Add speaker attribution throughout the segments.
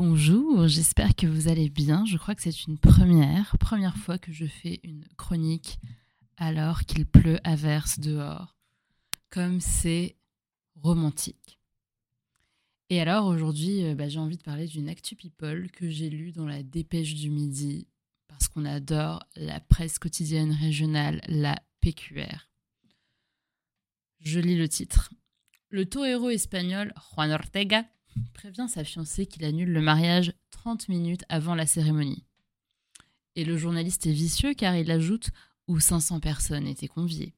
Speaker 1: Bonjour, j'espère que vous allez bien. Je crois que c'est une première, première fois que je fais une chronique alors qu'il pleut à verse dehors. Comme c'est romantique. Et alors aujourd'hui, euh, bah, j'ai envie de parler d'une actu people que j'ai lue dans la Dépêche du Midi parce qu'on adore la presse quotidienne régionale, la PQR. Je lis le titre. Le torero espagnol Juan Ortega prévient sa fiancée qu'il annule le mariage 30 minutes avant la cérémonie. Et le journaliste est vicieux car il ajoute où 500 personnes étaient conviées.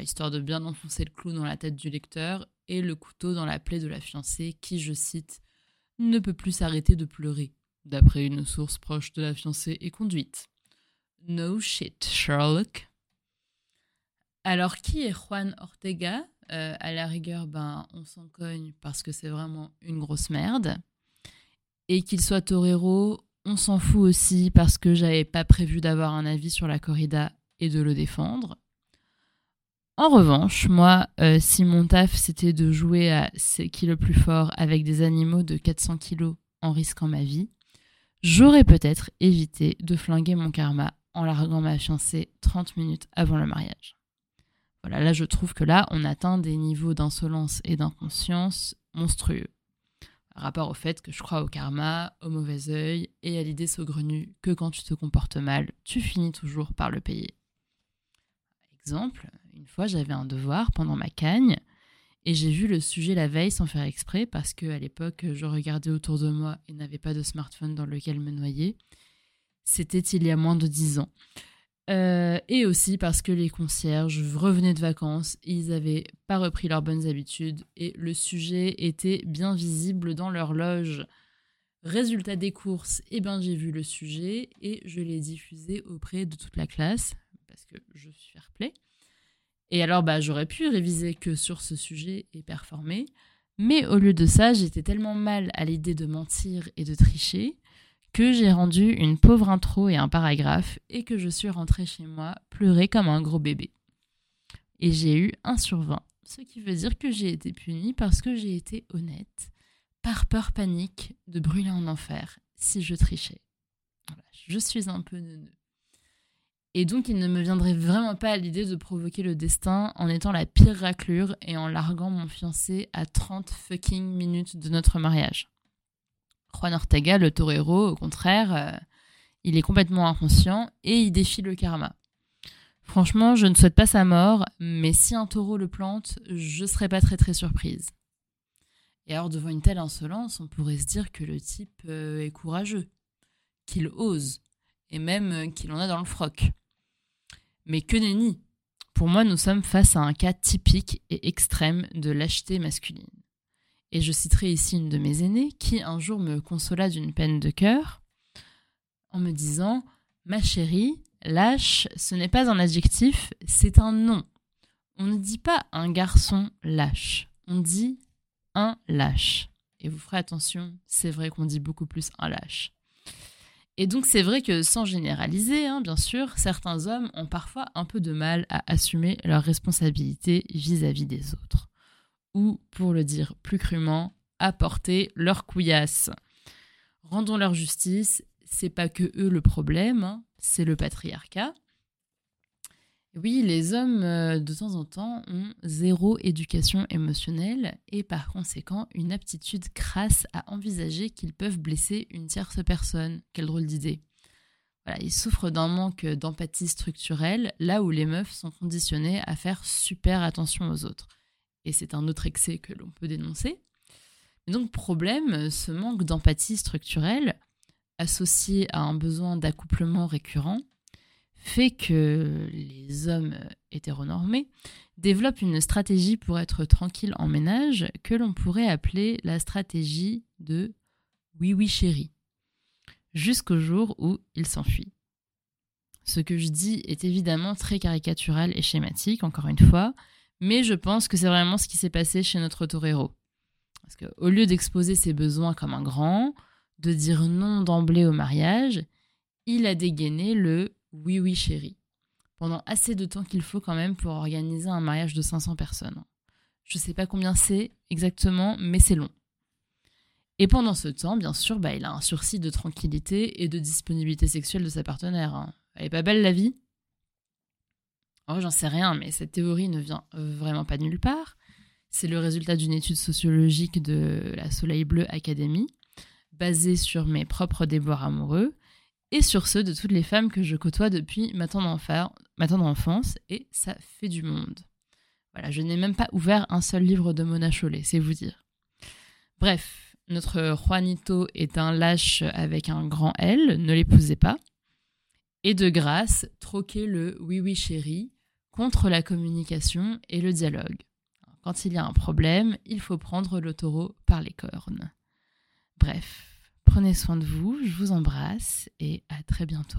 Speaker 1: histoire de bien enfoncer le clou dans la tête du lecteur et le couteau dans la plaie de la fiancée qui, je cite, ne peut plus s'arrêter de pleurer, d'après une source proche de la fiancée et conduite. No shit, Sherlock. Alors, qui est Juan Ortega? Euh, à la rigueur, ben, on s'en cogne parce que c'est vraiment une grosse merde. Et qu'il soit torero, on s'en fout aussi parce que j'avais pas prévu d'avoir un avis sur la corrida et de le défendre. En revanche, moi, euh, si mon taf c'était de jouer à c'est qui le plus fort avec des animaux de 400 kilos en risquant ma vie, j'aurais peut-être évité de flinguer mon karma en larguant ma fiancée 30 minutes avant le mariage là je trouve que là, on atteint des niveaux d'insolence et d'inconscience monstrueux. rapport au fait que je crois au karma, au mauvais œil et à l'idée saugrenue que quand tu te comportes mal, tu finis toujours par le payer. Exemple, une fois j'avais un devoir pendant ma cagne et j'ai vu le sujet la veille sans faire exprès parce que à l'époque je regardais autour de moi et n'avais pas de smartphone dans lequel me noyer. C'était il y a moins de dix ans. Euh, et aussi parce que les concierges revenaient de vacances, ils n'avaient pas repris leurs bonnes habitudes et le sujet était bien visible dans leur loge. Résultat des courses, eh ben, j'ai vu le sujet et je l'ai diffusé auprès de toute la classe parce que je suis fair play. Et alors, bah, j'aurais pu réviser que sur ce sujet et performer, mais au lieu de ça, j'étais tellement mal à l'idée de mentir et de tricher que j'ai rendu une pauvre intro et un paragraphe et que je suis rentrée chez moi pleurer comme un gros bébé. Et j'ai eu un sur 20, ce qui veut dire que j'ai été punie parce que j'ai été honnête, par peur panique de brûler en enfer si je trichais. je suis un peu neuneux. Et donc il ne me viendrait vraiment pas à l'idée de provoquer le destin en étant la pire raclure et en larguant mon fiancé à 30 fucking minutes de notre mariage. Juan Ortega, le torero, au contraire, euh, il est complètement inconscient et il défie le karma. Franchement, je ne souhaite pas sa mort, mais si un taureau le plante, je ne serais pas très très surprise. Et alors, devant une telle insolence, on pourrait se dire que le type euh, est courageux, qu'il ose, et même euh, qu'il en a dans le froc. Mais que nenni Pour moi, nous sommes face à un cas typique et extrême de lâcheté masculine. Et je citerai ici une de mes aînées qui un jour me consola d'une peine de cœur en me disant Ma chérie, lâche, ce n'est pas un adjectif, c'est un nom. On ne dit pas un garçon lâche, on dit un lâche. Et vous ferez attention, c'est vrai qu'on dit beaucoup plus un lâche. Et donc c'est vrai que sans généraliser, hein, bien sûr, certains hommes ont parfois un peu de mal à assumer leurs responsabilités vis à -vis des autres ou, pour le dire plus crûment, apporter leur couillasse. Rendons leur justice, c'est pas que eux le problème, hein, c'est le patriarcat. Oui, les hommes, euh, de temps en temps, ont zéro éducation émotionnelle et par conséquent une aptitude crasse à envisager qu'ils peuvent blesser une tierce personne. Quelle drôle d'idée. Voilà, ils souffrent d'un manque d'empathie structurelle, là où les meufs sont conditionnées à faire super attention aux autres et c'est un autre excès que l'on peut dénoncer. Donc, problème, ce manque d'empathie structurelle, associé à un besoin d'accouplement récurrent, fait que les hommes hétéronormés développent une stratégie pour être tranquille en ménage que l'on pourrait appeler la stratégie de oui oui chérie, jusqu'au jour où il s'enfuit. Ce que je dis est évidemment très caricatural et schématique, encore une fois, mais je pense que c'est vraiment ce qui s'est passé chez notre torero. Parce qu'au lieu d'exposer ses besoins comme un grand, de dire non d'emblée au mariage, il a dégainé le oui oui chérie. Pendant assez de temps qu'il faut quand même pour organiser un mariage de 500 personnes. Je sais pas combien c'est exactement, mais c'est long. Et pendant ce temps, bien sûr, bah, il a un sursis de tranquillité et de disponibilité sexuelle de sa partenaire. Hein. Elle est pas belle la vie Oh, j'en sais rien, mais cette théorie ne vient vraiment pas de nulle part. C'est le résultat d'une étude sociologique de la Soleil Bleu Academy, basée sur mes propres déboires amoureux et sur ceux de toutes les femmes que je côtoie depuis ma tendre enfance, et ça fait du monde. Voilà, je n'ai même pas ouvert un seul livre de Mona Chollet, c'est vous dire. Bref, notre Juanito est un lâche avec un grand L, ne l'épousez pas. Et de grâce, troquez le oui oui chéri contre la communication et le dialogue. Quand il y a un problème, il faut prendre le taureau par les cornes. Bref, prenez soin de vous, je vous embrasse et à très bientôt.